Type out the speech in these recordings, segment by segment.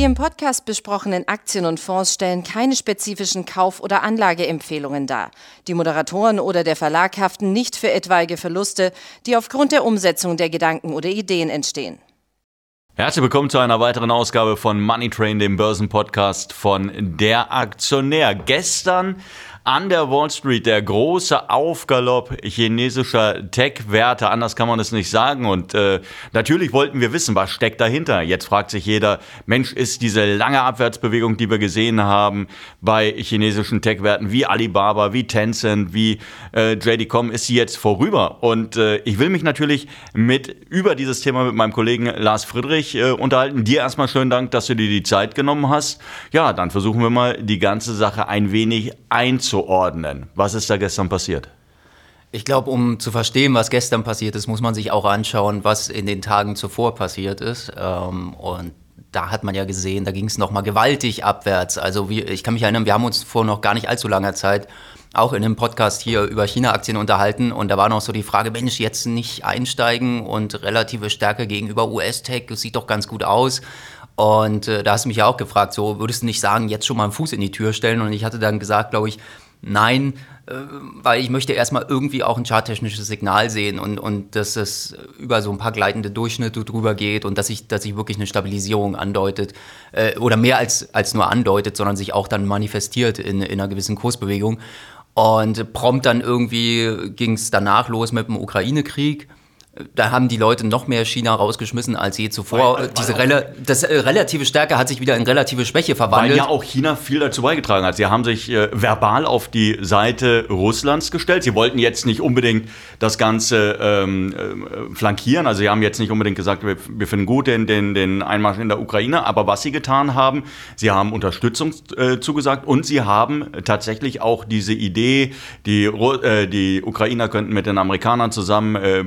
Die im Podcast besprochenen Aktien und Fonds stellen keine spezifischen Kauf- oder Anlageempfehlungen dar. Die Moderatoren oder der Verlag haften nicht für etwaige Verluste, die aufgrund der Umsetzung der Gedanken oder Ideen entstehen. Herzlich willkommen zu einer weiteren Ausgabe von Money Train, dem Börsenpodcast von Der Aktionär. Gestern an der Wall Street der große Aufgalopp chinesischer Tech-Werte, anders kann man es nicht sagen. Und äh, natürlich wollten wir wissen, was steckt dahinter. Jetzt fragt sich jeder, Mensch, ist diese lange Abwärtsbewegung, die wir gesehen haben bei chinesischen Tech-Werten wie Alibaba, wie Tencent, wie äh, JD.com, ist sie jetzt vorüber? Und äh, ich will mich natürlich mit über dieses Thema mit meinem Kollegen Lars Friedrich äh, unterhalten. Dir erstmal schönen Dank, dass du dir die Zeit genommen hast. Ja, dann versuchen wir mal die ganze Sache ein wenig einzuordnen einzuordnen. Was ist da gestern passiert? Ich glaube, um zu verstehen, was gestern passiert ist, muss man sich auch anschauen, was in den Tagen zuvor passiert ist. Ähm, und da hat man ja gesehen, da ging es nochmal gewaltig abwärts. Also ich kann mich erinnern, wir haben uns vor noch gar nicht allzu langer Zeit auch in einem Podcast hier über China-Aktien unterhalten und da war noch so die Frage, Mensch, jetzt nicht einsteigen und relative Stärke gegenüber US-Tech, das sieht doch ganz gut aus. Und äh, da hast du mich ja auch gefragt, so würdest du nicht sagen, jetzt schon mal einen Fuß in die Tür stellen? Und ich hatte dann gesagt, glaube ich, nein, äh, weil ich möchte erstmal irgendwie auch ein charttechnisches Signal sehen und, und dass es über so ein paar gleitende Durchschnitte drüber geht und dass sich dass ich wirklich eine Stabilisierung andeutet äh, oder mehr als, als nur andeutet, sondern sich auch dann manifestiert in, in einer gewissen Kursbewegung. Und prompt dann irgendwie ging es danach los mit dem Ukraine-Krieg da haben die Leute noch mehr China rausgeschmissen als je zuvor. Weil, weil Diese Rel das äh, relative Stärke hat sich wieder in relative Schwäche verwandelt. Weil ja auch China viel dazu beigetragen hat. Sie haben sich äh, verbal auf die Seite Russlands gestellt. Sie wollten jetzt nicht unbedingt das Ganze ähm, äh, flankieren. Also sie haben jetzt nicht unbedingt gesagt, wir, wir, finden gut den, den, den Einmarsch in der Ukraine. Aber was sie getan haben, sie haben Unterstützung äh, zugesagt und sie haben tatsächlich auch diese Idee, die, äh, die Ukrainer könnten mit den Amerikanern zusammen äh,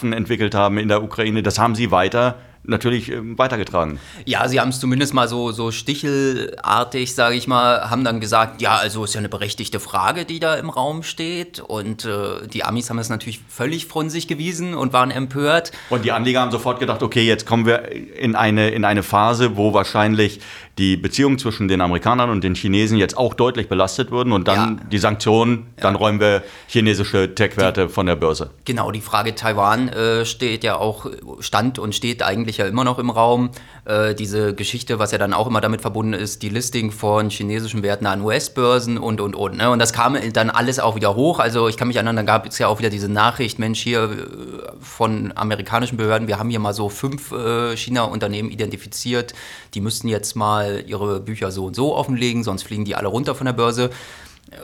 Biowaffen entwickelt haben in der Ukraine, das haben sie weiter natürlich ähm, weitergetragen. Ja, sie haben es zumindest mal so, so stichelartig, sage ich mal, haben dann gesagt, ja, also ist ja eine berechtigte Frage, die da im Raum steht. Und äh, die Amis haben das natürlich völlig von sich gewiesen und waren empört. Und die Anleger haben sofort gedacht, okay, jetzt kommen wir in eine, in eine Phase, wo wahrscheinlich die Beziehung zwischen den Amerikanern und den Chinesen jetzt auch deutlich belastet würden und dann ja. die Sanktionen, dann ja. räumen wir chinesische Tech-Werte von der Börse. Genau, die Frage Taiwan äh, steht ja auch, stand und steht eigentlich ja immer noch im Raum. Äh, diese Geschichte, was ja dann auch immer damit verbunden ist, die Listing von chinesischen Werten an US-Börsen und, und, und. Ne? Und das kam dann alles auch wieder hoch. Also ich kann mich erinnern, dann gab es ja auch wieder diese Nachricht, Mensch, hier äh, von amerikanischen Behörden, wir haben hier mal so fünf äh, China-Unternehmen identifiziert, die müssten jetzt mal ihre Bücher so und so offenlegen, sonst fliegen die alle runter von der Börse.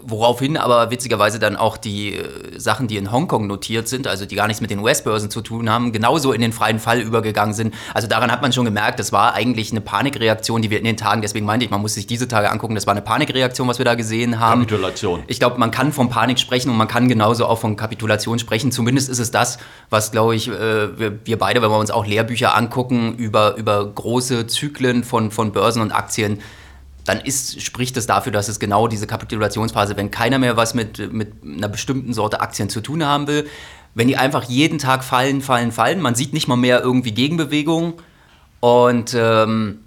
Woraufhin aber witzigerweise dann auch die äh, Sachen, die in Hongkong notiert sind, also die gar nichts mit den US-Börsen zu tun haben, genauso in den freien Fall übergegangen sind. Also daran hat man schon gemerkt, das war eigentlich eine Panikreaktion, die wir in den Tagen, deswegen meinte ich, man muss sich diese Tage angucken, das war eine Panikreaktion, was wir da gesehen haben. Kapitulation. Ich glaube, man kann von Panik sprechen und man kann genauso auch von Kapitulation sprechen. Zumindest ist es das, was, glaube ich, äh, wir beide, wenn wir uns auch Lehrbücher angucken über, über große Zyklen von, von Börsen und Aktien, dann ist, spricht es dafür, dass es genau diese Kapitulationsphase, wenn keiner mehr was mit, mit einer bestimmten Sorte Aktien zu tun haben will, wenn die einfach jeden Tag fallen, fallen, fallen, man sieht nicht mal mehr irgendwie Gegenbewegung und ähm,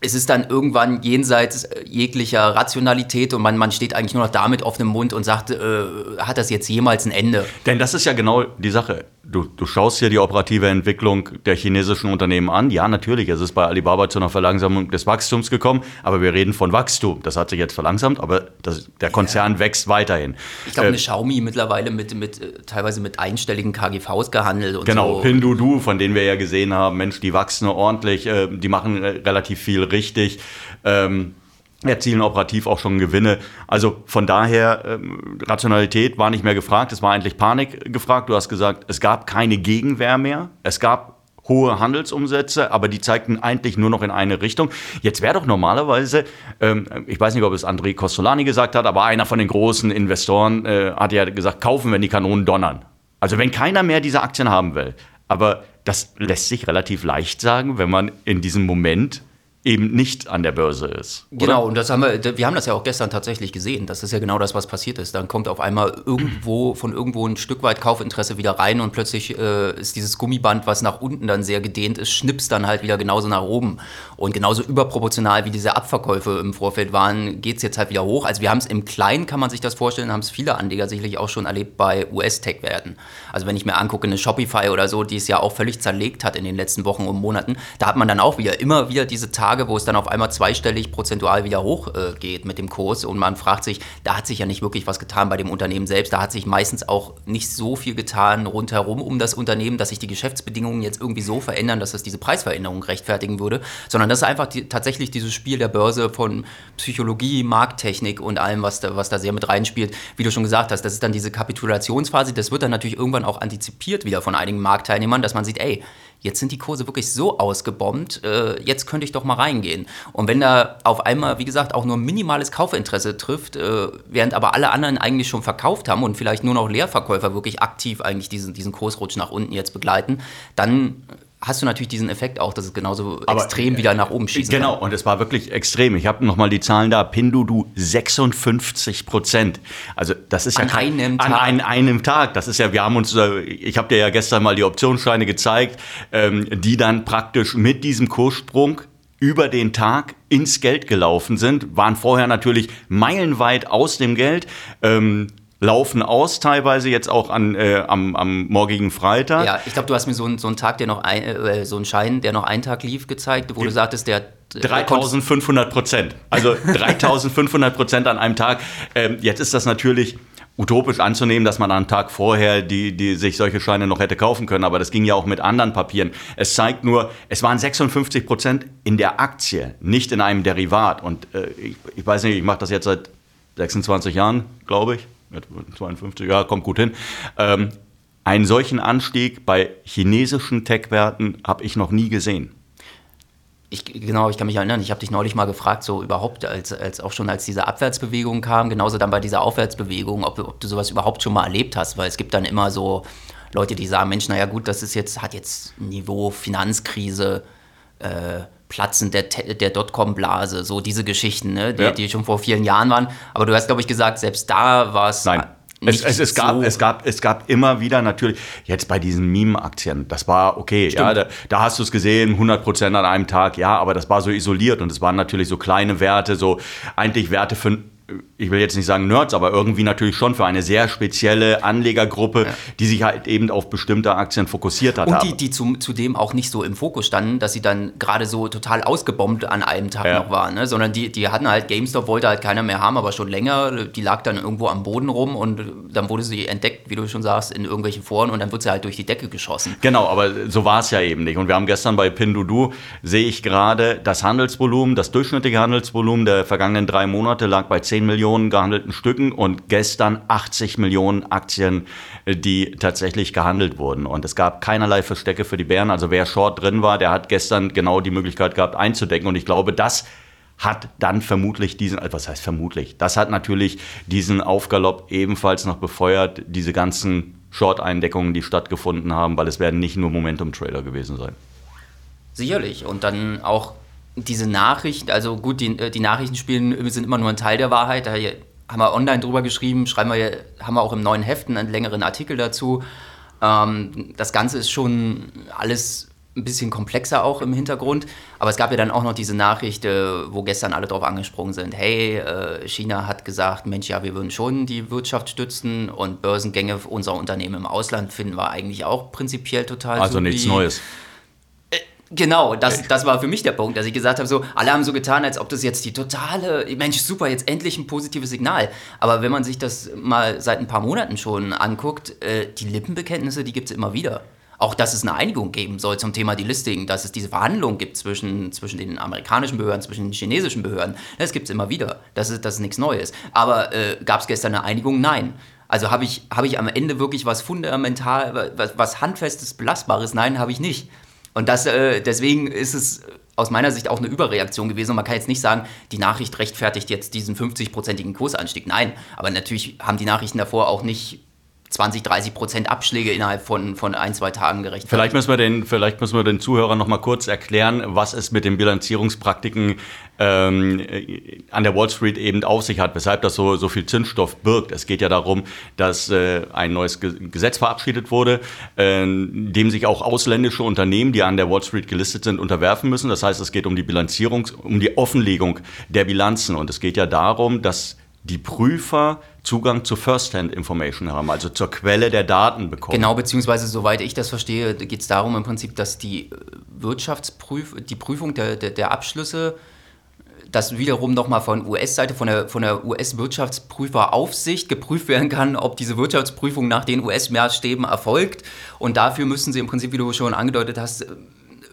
es ist dann irgendwann jenseits jeglicher Rationalität und man, man steht eigentlich nur noch damit auf dem Mund und sagt, äh, hat das jetzt jemals ein Ende? Denn das ist ja genau die Sache. Du, du schaust dir die operative Entwicklung der chinesischen Unternehmen an. Ja, natürlich, es ist bei Alibaba zu einer Verlangsamung des Wachstums gekommen, aber wir reden von Wachstum. Das hat sich jetzt verlangsamt, aber das, der Konzern ja. wächst weiterhin. Ich glaube, äh, eine Xiaomi mittlerweile mit, mit äh, teilweise mit einstelligen KGVs gehandelt und genau, so. Pinduoduo, von denen wir ja gesehen haben, Mensch, die wachsen ordentlich, äh, die machen relativ viel richtig. Ähm, erzielen operativ auch schon Gewinne. Also von daher, ähm, Rationalität war nicht mehr gefragt, es war eigentlich Panik gefragt. Du hast gesagt, es gab keine Gegenwehr mehr. Es gab hohe Handelsumsätze, aber die zeigten eigentlich nur noch in eine Richtung. Jetzt wäre doch normalerweise, ähm, ich weiß nicht, ob es André Costolani gesagt hat, aber einer von den großen Investoren äh, hat ja gesagt, kaufen, wenn die Kanonen donnern. Also wenn keiner mehr diese Aktien haben will. Aber das lässt sich relativ leicht sagen, wenn man in diesem Moment eben nicht an der Börse ist. Genau, oder? und das haben wir, wir haben das ja auch gestern tatsächlich gesehen. Das ist ja genau das, was passiert ist. Dann kommt auf einmal irgendwo von irgendwo ein Stück weit Kaufinteresse wieder rein und plötzlich äh, ist dieses Gummiband, was nach unten dann sehr gedehnt ist, schnipst dann halt wieder genauso nach oben. Und genauso überproportional wie diese Abverkäufe im Vorfeld waren, geht es jetzt halt wieder hoch. Also wir haben es im Kleinen, kann man sich das vorstellen, haben es viele Anleger sicherlich auch schon erlebt bei US-Tech-Werten. Also wenn ich mir angucke, eine Shopify oder so, die es ja auch völlig zerlegt hat in den letzten Wochen und Monaten, da hat man dann auch wieder immer wieder diese Tage, Tage, wo es dann auf einmal zweistellig prozentual wieder hochgeht äh, mit dem Kurs und man fragt sich, da hat sich ja nicht wirklich was getan bei dem Unternehmen selbst. Da hat sich meistens auch nicht so viel getan rundherum um das Unternehmen, dass sich die Geschäftsbedingungen jetzt irgendwie so verändern, dass das diese Preisveränderung rechtfertigen würde, sondern das ist einfach die, tatsächlich dieses Spiel der Börse von Psychologie, Markttechnik und allem, was da, was da sehr mit reinspielt. Wie du schon gesagt hast, das ist dann diese Kapitulationsphase. Das wird dann natürlich irgendwann auch antizipiert wieder von einigen Marktteilnehmern, dass man sieht, ey, jetzt sind die Kurse wirklich so ausgebombt, äh, jetzt könnte ich doch mal reingehen. Und wenn da auf einmal, wie gesagt, auch nur minimales Kaufinteresse trifft, äh, während aber alle anderen eigentlich schon verkauft haben und vielleicht nur noch Leerverkäufer wirklich aktiv eigentlich diesen, diesen Kursrutsch nach unten jetzt begleiten, dann hast du natürlich diesen Effekt auch, dass es genauso Aber extrem wieder nach oben schießt. Genau, und es war wirklich extrem. Ich habe nochmal die Zahlen da. Pindudu 56 Prozent. Also das ist an ja kein, einem Tag. an ein, einem Tag. Das ist ja, wir haben uns, äh, ich habe dir ja gestern mal die Optionsscheine gezeigt, ähm, die dann praktisch mit diesem Kurssprung über den Tag ins Geld gelaufen sind, waren vorher natürlich meilenweit aus dem Geld. Ähm, laufen aus, teilweise jetzt auch an, äh, am, am morgigen Freitag. Ja, ich glaube, du hast mir so, ein, so einen Tag, der noch ein, äh, so einen Schein, der noch einen Tag lief, gezeigt, wo Die, du sagtest, der 3500 Prozent. Also 3500 Prozent an einem Tag. Ähm, jetzt ist das natürlich utopisch anzunehmen, dass man am Tag vorher die, die sich solche Scheine noch hätte kaufen können, aber das ging ja auch mit anderen Papieren. Es zeigt nur, es waren 56 Prozent in der Aktie, nicht in einem Derivat. Und äh, ich, ich weiß nicht, ich mache das jetzt seit 26 Jahren, glaube ich. 52, ja, kommt gut hin. Ähm, einen solchen Anstieg bei chinesischen Tech-Werten habe ich noch nie gesehen. Ich, genau, ich kann mich erinnern, ich habe dich neulich mal gefragt, so überhaupt, als, als auch schon als diese Abwärtsbewegung kam, genauso dann bei dieser Aufwärtsbewegung, ob, ob du sowas überhaupt schon mal erlebt hast, weil es gibt dann immer so Leute, die sagen, Mensch, naja gut, das ist jetzt, hat jetzt Niveau Finanzkrise, äh, Platzen der, der Dotcom-Blase, so diese Geschichten, ne, die, ja. die, schon vor vielen Jahren waren. Aber du hast, glaube ich, gesagt, selbst da war es. Nein. Es, es, es, gab, es, gab, es gab immer wieder natürlich, jetzt bei diesen Meme-Aktien, das war okay, ja, da, da, hast du es gesehen, 100% an einem Tag, ja, aber das war so isoliert und es waren natürlich so kleine Werte, so eigentlich Werte für ich will jetzt nicht sagen Nerds, aber irgendwie natürlich schon für eine sehr spezielle Anlegergruppe, ja. die sich halt eben auf bestimmte Aktien fokussiert hat. Und die, die zu, zudem auch nicht so im Fokus standen, dass sie dann gerade so total ausgebombt an einem Tag ja. noch waren, ne? sondern die, die hatten halt, GameStop wollte halt keiner mehr haben, aber schon länger, die lag dann irgendwo am Boden rum und dann wurde sie entdeckt, wie du schon sagst, in irgendwelchen Foren und dann wird sie halt durch die Decke geschossen. Genau, aber so war es ja eben nicht. Und wir haben gestern bei Pindudu, sehe ich gerade, das Handelsvolumen, das durchschnittliche Handelsvolumen der vergangenen drei Monate lag bei 10 Millionen Millionen gehandelten Stücken und gestern 80 Millionen Aktien, äh, die tatsächlich gehandelt wurden. Und es gab keinerlei Verstecke für die Bären. Also wer short drin war, der hat gestern genau die Möglichkeit gehabt einzudecken. Und ich glaube, das hat dann vermutlich diesen, äh, was heißt vermutlich, das hat natürlich diesen Aufgalopp ebenfalls noch befeuert, diese ganzen Short-Eindeckungen, die stattgefunden haben, weil es werden nicht nur Momentum-Trader gewesen sein. Sicherlich. Und dann auch diese Nachrichten, also gut, die, äh, die Nachrichten spielen, sind immer nur ein Teil der Wahrheit. Da haben wir online drüber geschrieben, schreiben wir, haben wir auch im neuen Heften einen längeren Artikel dazu. Ähm, das Ganze ist schon alles ein bisschen komplexer auch im Hintergrund. Aber es gab ja dann auch noch diese Nachricht, äh, wo gestern alle drauf angesprungen sind. Hey, äh, China hat gesagt, Mensch, ja, wir würden schon die Wirtschaft stützen und Börsengänge unserer Unternehmen im Ausland finden wir eigentlich auch prinzipiell total Also nichts Neues. Genau, das, das war für mich der Punkt, dass ich gesagt habe, so, alle haben so getan, als ob das jetzt die totale, Mensch, super, jetzt endlich ein positives Signal. Aber wenn man sich das mal seit ein paar Monaten schon anguckt, äh, die Lippenbekenntnisse, die gibt es immer wieder. Auch, dass es eine Einigung geben soll zum Thema Delisting, dass es diese Verhandlungen gibt zwischen, zwischen den amerikanischen Behörden, zwischen den chinesischen Behörden. Das gibt es immer wieder. Das ist, das ist nichts Neues. Aber äh, gab es gestern eine Einigung? Nein. Also habe ich, hab ich am Ende wirklich was fundamental, was, was handfestes, belastbares? Nein, habe ich nicht. Und das, äh, deswegen ist es aus meiner Sicht auch eine Überreaktion gewesen. Und man kann jetzt nicht sagen, die Nachricht rechtfertigt jetzt diesen 50-prozentigen Kursanstieg. Nein, aber natürlich haben die Nachrichten davor auch nicht 20, 30 Prozent Abschläge innerhalb von, von ein, zwei Tagen gerechtfertigt. Vielleicht müssen wir den, vielleicht müssen wir den Zuhörern noch mal kurz erklären, was es mit den Bilanzierungspraktiken ähm, an der Wall Street eben auf sich hat, weshalb das so, so viel Zinsstoff birgt. Es geht ja darum, dass äh, ein neues Gesetz verabschiedet wurde, äh, dem sich auch ausländische Unternehmen, die an der Wall Street gelistet sind, unterwerfen müssen. Das heißt, es geht um die Bilanzierung, um die Offenlegung der Bilanzen. Und es geht ja darum, dass die Prüfer Zugang zu First-Hand-Information haben, also zur Quelle der Daten bekommen. Genau, beziehungsweise soweit ich das verstehe, geht es darum im Prinzip, dass die äh, Wirtschaftsprüf die Prüfung der, der, der Abschlüsse das wiederum nochmal von US-Seite, von der, von der US-Wirtschaftsprüferaufsicht geprüft werden kann, ob diese Wirtschaftsprüfung nach den US-Maßstäben erfolgt. Und dafür müssen sie im Prinzip, wie du schon angedeutet hast,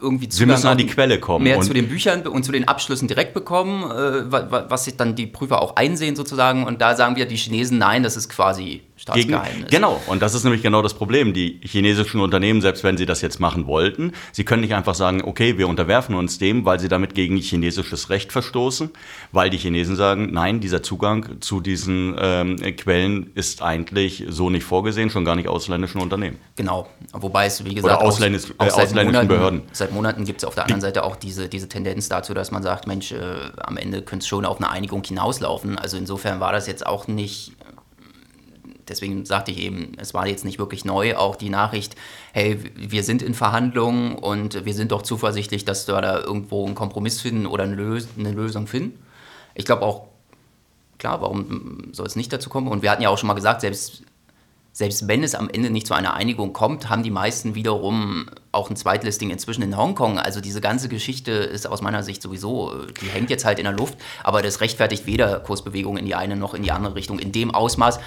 irgendwie Zugang Sie müssen an die Quelle kommen. Mehr zu den Büchern und zu den Abschlüssen direkt bekommen, äh, was sich dann die Prüfer auch einsehen sozusagen. Und da sagen wir die Chinesen, nein, das ist quasi Staatsgeheimnis. Genau, und das ist nämlich genau das Problem. Die chinesischen Unternehmen, selbst wenn sie das jetzt machen wollten, sie können nicht einfach sagen, okay, wir unterwerfen uns dem, weil sie damit gegen chinesisches Recht verstoßen, weil die Chinesen sagen, nein, dieser Zugang zu diesen ähm, Quellen ist eigentlich so nicht vorgesehen, schon gar nicht ausländischen Unternehmen. Genau, wobei es, wie gesagt, Oder ausländisch, äh, ausländischen Monaten, Behörden. Seit Monaten gibt es auf der anderen Seite auch diese, diese Tendenz dazu, dass man sagt, Mensch, äh, am Ende könnte es schon auf eine Einigung hinauslaufen. Also insofern war das jetzt auch nicht deswegen sagte ich eben, es war jetzt nicht wirklich neu, auch die Nachricht, hey, wir sind in Verhandlungen und wir sind doch zuversichtlich, dass wir da irgendwo einen Kompromiss finden oder eine, Lös eine Lösung finden. Ich glaube auch, klar, warum soll es nicht dazu kommen? Und wir hatten ja auch schon mal gesagt, selbst, selbst wenn es am Ende nicht zu einer Einigung kommt, haben die meisten wiederum auch ein Zweitlisting inzwischen in Hongkong. Also diese ganze Geschichte ist aus meiner Sicht sowieso, die hängt jetzt halt in der Luft, aber das rechtfertigt weder Kursbewegungen in die eine noch in die andere Richtung in dem Ausmaß,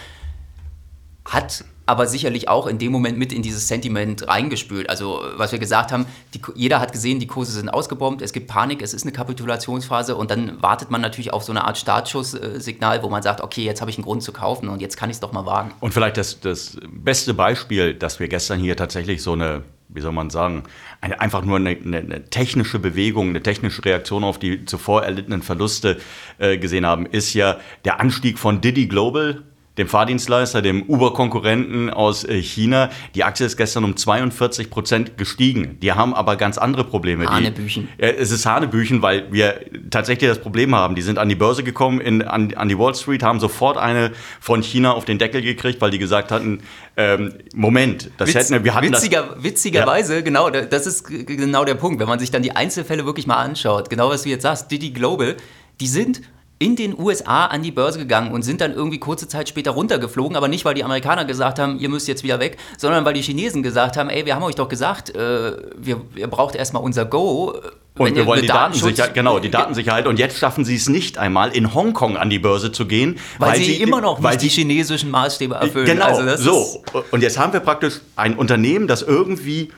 hat aber sicherlich auch in dem Moment mit in dieses Sentiment reingespült. Also was wir gesagt haben, die, jeder hat gesehen, die Kurse sind ausgebombt, es gibt Panik, es ist eine Kapitulationsphase und dann wartet man natürlich auf so eine Art Startschusssignal, wo man sagt, okay, jetzt habe ich einen Grund zu kaufen und jetzt kann ich es doch mal wagen. Und vielleicht das, das beste Beispiel, dass wir gestern hier tatsächlich so eine wie soll man sagen, eine, einfach nur eine, eine, eine, technische Bewegung, eine technische Reaktion auf die zuvor erlittenen Verluste äh, gesehen haben, ist ja der Anstieg von Diddy Global dem Fahrdienstleister, dem Uber-Konkurrenten aus äh, China. Die Aktie ist gestern um 42 Prozent gestiegen. Die haben aber ganz andere Probleme. Hanebüchen. Die, es ist Hanebüchen, weil wir tatsächlich das Problem haben. Die sind an die Börse gekommen, in, an, an die Wall Street, haben sofort eine von China auf den Deckel gekriegt, weil die gesagt hatten, ähm, Moment, das Witz, hätten wir hatten witziger, das, Witzigerweise, ja. genau, das ist genau der Punkt. Wenn man sich dann die Einzelfälle wirklich mal anschaut, genau was du jetzt sagst, Didi Global, die sind in den USA an die Börse gegangen und sind dann irgendwie kurze Zeit später runtergeflogen, aber nicht, weil die Amerikaner gesagt haben, ihr müsst jetzt wieder weg, sondern weil die Chinesen gesagt haben, ey, wir haben euch doch gesagt, äh, wir, ihr braucht erstmal unser Go. Und wir wollen die Datensicherheit, genau, die Datensicherheit. Und jetzt schaffen sie es nicht einmal, in Hongkong an die Börse zu gehen. Weil, weil sie, immer noch nicht die chinesischen Maßstäbe erfüllen. Genau, also so. Und jetzt haben wir praktisch ein Unternehmen, das irgendwie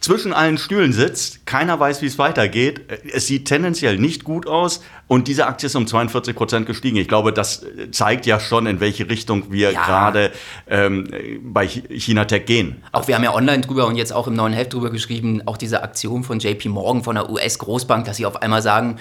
zwischen allen Stühlen sitzt, keiner weiß, wie es weitergeht. Es sieht tendenziell nicht gut aus und diese Aktie ist um 42 Prozent gestiegen. Ich glaube, das zeigt ja schon, in welche Richtung wir ja. gerade ähm, bei China Tech gehen. Auch wir haben ja online drüber und jetzt auch im neuen Heft drüber geschrieben, auch diese Aktion von JP Morgan, von der US-Großbank, dass sie auf einmal sagen,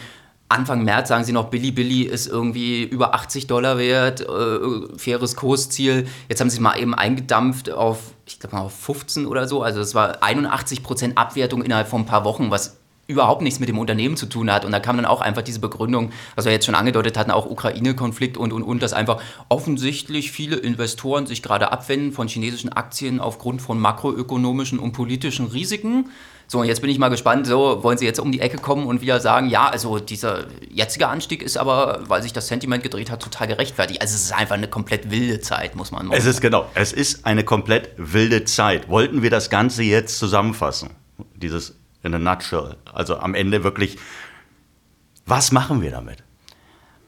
Anfang März sagen sie noch, Billy Billy ist irgendwie über 80 Dollar wert, äh, faires Kursziel. Jetzt haben sie mal eben eingedampft auf, ich glaube mal auf 15 oder so. Also es war 81 Prozent Abwertung innerhalb von ein paar Wochen, was überhaupt nichts mit dem Unternehmen zu tun hat. Und da kam dann auch einfach diese Begründung, was wir jetzt schon angedeutet hatten, auch Ukraine-Konflikt und, und, und, dass einfach offensichtlich viele Investoren sich gerade abwenden von chinesischen Aktien aufgrund von makroökonomischen und politischen Risiken. So, und jetzt bin ich mal gespannt, so wollen Sie jetzt um die Ecke kommen und wieder sagen, ja, also dieser jetzige Anstieg ist aber, weil sich das Sentiment gedreht hat, total gerechtfertigt. Also es ist einfach eine komplett wilde Zeit, muss man sagen. Es ist genau, es ist eine komplett wilde Zeit. Wollten wir das Ganze jetzt zusammenfassen? Dieses in a nutshell. Also am Ende wirklich, was machen wir damit?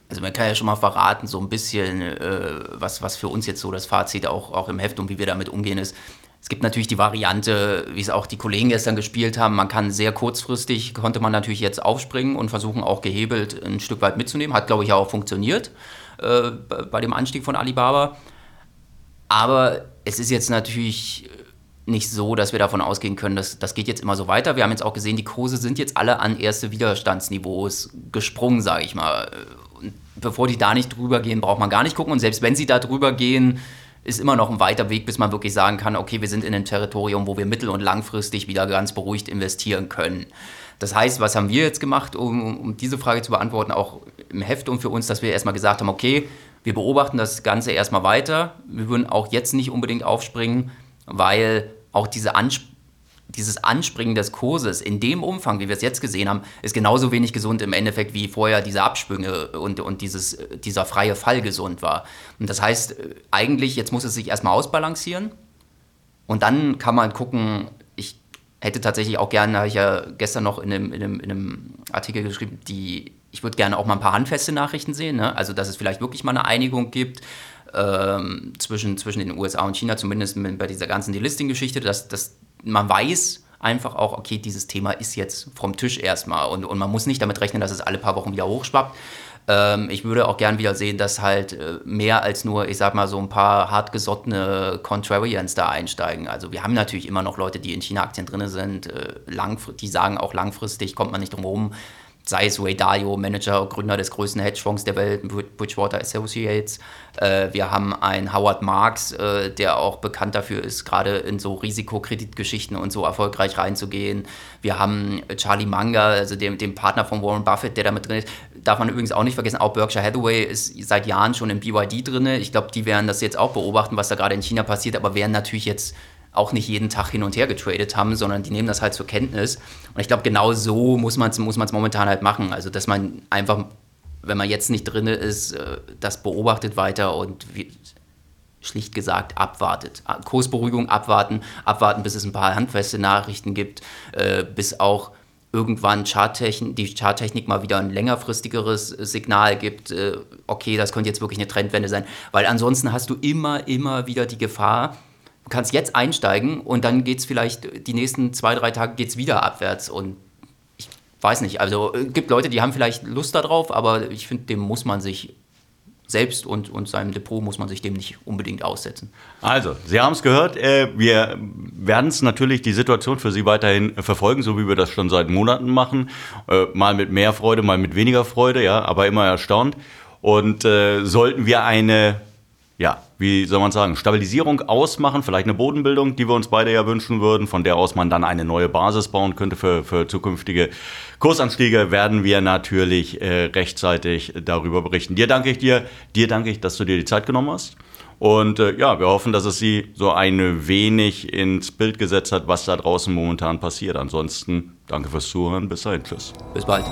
Also man kann ja schon mal verraten, so ein bisschen, äh, was, was für uns jetzt so das Fazit auch, auch im Heft und wie wir damit umgehen ist. Es gibt natürlich die Variante, wie es auch die Kollegen gestern gespielt haben, man kann sehr kurzfristig, konnte man natürlich jetzt aufspringen und versuchen auch gehebelt ein Stück weit mitzunehmen. Hat, glaube ich, auch funktioniert äh, bei dem Anstieg von Alibaba. Aber es ist jetzt natürlich nicht so, dass wir davon ausgehen können, dass das geht jetzt immer so weiter. Wir haben jetzt auch gesehen, die Kurse sind jetzt alle an erste Widerstandsniveaus gesprungen, sage ich mal. Und bevor die da nicht drüber gehen, braucht man gar nicht gucken. Und selbst wenn sie da drüber gehen, ist immer noch ein weiter Weg, bis man wirklich sagen kann, okay, wir sind in einem Territorium, wo wir mittel- und langfristig wieder ganz beruhigt investieren können. Das heißt, was haben wir jetzt gemacht, um, um diese Frage zu beantworten, auch im Heft und für uns, dass wir erstmal gesagt haben, okay, wir beobachten das Ganze erstmal weiter. Wir würden auch jetzt nicht unbedingt aufspringen, weil auch diese Ansp dieses Anspringen des Kurses in dem Umfang, wie wir es jetzt gesehen haben, ist genauso wenig gesund im Endeffekt, wie vorher diese Absprünge und, und dieses, dieser freie Fall gesund war. Und das heißt, eigentlich, jetzt muss es sich erstmal ausbalancieren und dann kann man gucken, ich hätte tatsächlich auch gerne, habe ich ja gestern noch in einem, in einem, in einem Artikel geschrieben, die, ich würde gerne auch mal ein paar handfeste Nachrichten sehen, ne? also dass es vielleicht wirklich mal eine Einigung gibt, ähm, zwischen, zwischen den USA und China, zumindest bei dieser ganzen Delisting-Geschichte, dass, dass man weiß einfach auch, okay, dieses Thema ist jetzt vom Tisch erstmal und, und man muss nicht damit rechnen, dass es alle paar Wochen wieder hochschwappt. Ähm, ich würde auch gern wieder sehen, dass halt äh, mehr als nur, ich sag mal, so ein paar hartgesottene Contrarians da einsteigen. Also wir haben natürlich immer noch Leute, die in China-Aktien drin sind, äh, die sagen auch langfristig, kommt man nicht drum herum sei es Ray Dalio, Manager, Gründer des größten Hedgefonds der Welt, Bridgewater Associates. Äh, wir haben einen Howard Marks, äh, der auch bekannt dafür ist, gerade in so Risikokreditgeschichten und so erfolgreich reinzugehen. Wir haben Charlie Munger, also dem, dem Partner von Warren Buffett, der damit drin ist. Darf man übrigens auch nicht vergessen, auch Berkshire Hathaway ist seit Jahren schon im BYD drin. Ich glaube, die werden das jetzt auch beobachten, was da gerade in China passiert, aber werden natürlich jetzt auch nicht jeden Tag hin und her getradet haben, sondern die nehmen das halt zur Kenntnis. Und ich glaube, genau so muss man es muss momentan halt machen. Also, dass man einfach, wenn man jetzt nicht drin ist, äh, das beobachtet weiter und schlicht gesagt abwartet. Kursberuhigung abwarten, abwarten, bis es ein paar handfeste Nachrichten gibt, äh, bis auch irgendwann Charttechn die Charttechnik mal wieder ein längerfristigeres Signal gibt, äh, okay, das könnte jetzt wirklich eine Trendwende sein. Weil ansonsten hast du immer, immer wieder die Gefahr, du kannst jetzt einsteigen und dann geht es vielleicht die nächsten zwei, drei Tage geht's wieder abwärts und ich weiß nicht, also es äh, gibt Leute, die haben vielleicht Lust darauf, aber ich finde, dem muss man sich selbst und, und seinem Depot muss man sich dem nicht unbedingt aussetzen. Also, Sie haben es gehört, äh, wir werden es natürlich die Situation für Sie weiterhin verfolgen, so wie wir das schon seit Monaten machen. Äh, mal mit mehr Freude, mal mit weniger Freude, ja, aber immer erstaunt. Und äh, sollten wir eine ja, wie soll man sagen, Stabilisierung ausmachen, vielleicht eine Bodenbildung, die wir uns beide ja wünschen würden, von der aus man dann eine neue Basis bauen könnte für, für zukünftige Kursanstiege, werden wir natürlich äh, rechtzeitig darüber berichten. Dir danke ich dir, dir danke ich, dass du dir die Zeit genommen hast. Und äh, ja, wir hoffen, dass es sie so ein wenig ins Bild gesetzt hat, was da draußen momentan passiert. Ansonsten danke fürs Zuhören. Bis dahin. Tschüss. Bis bald.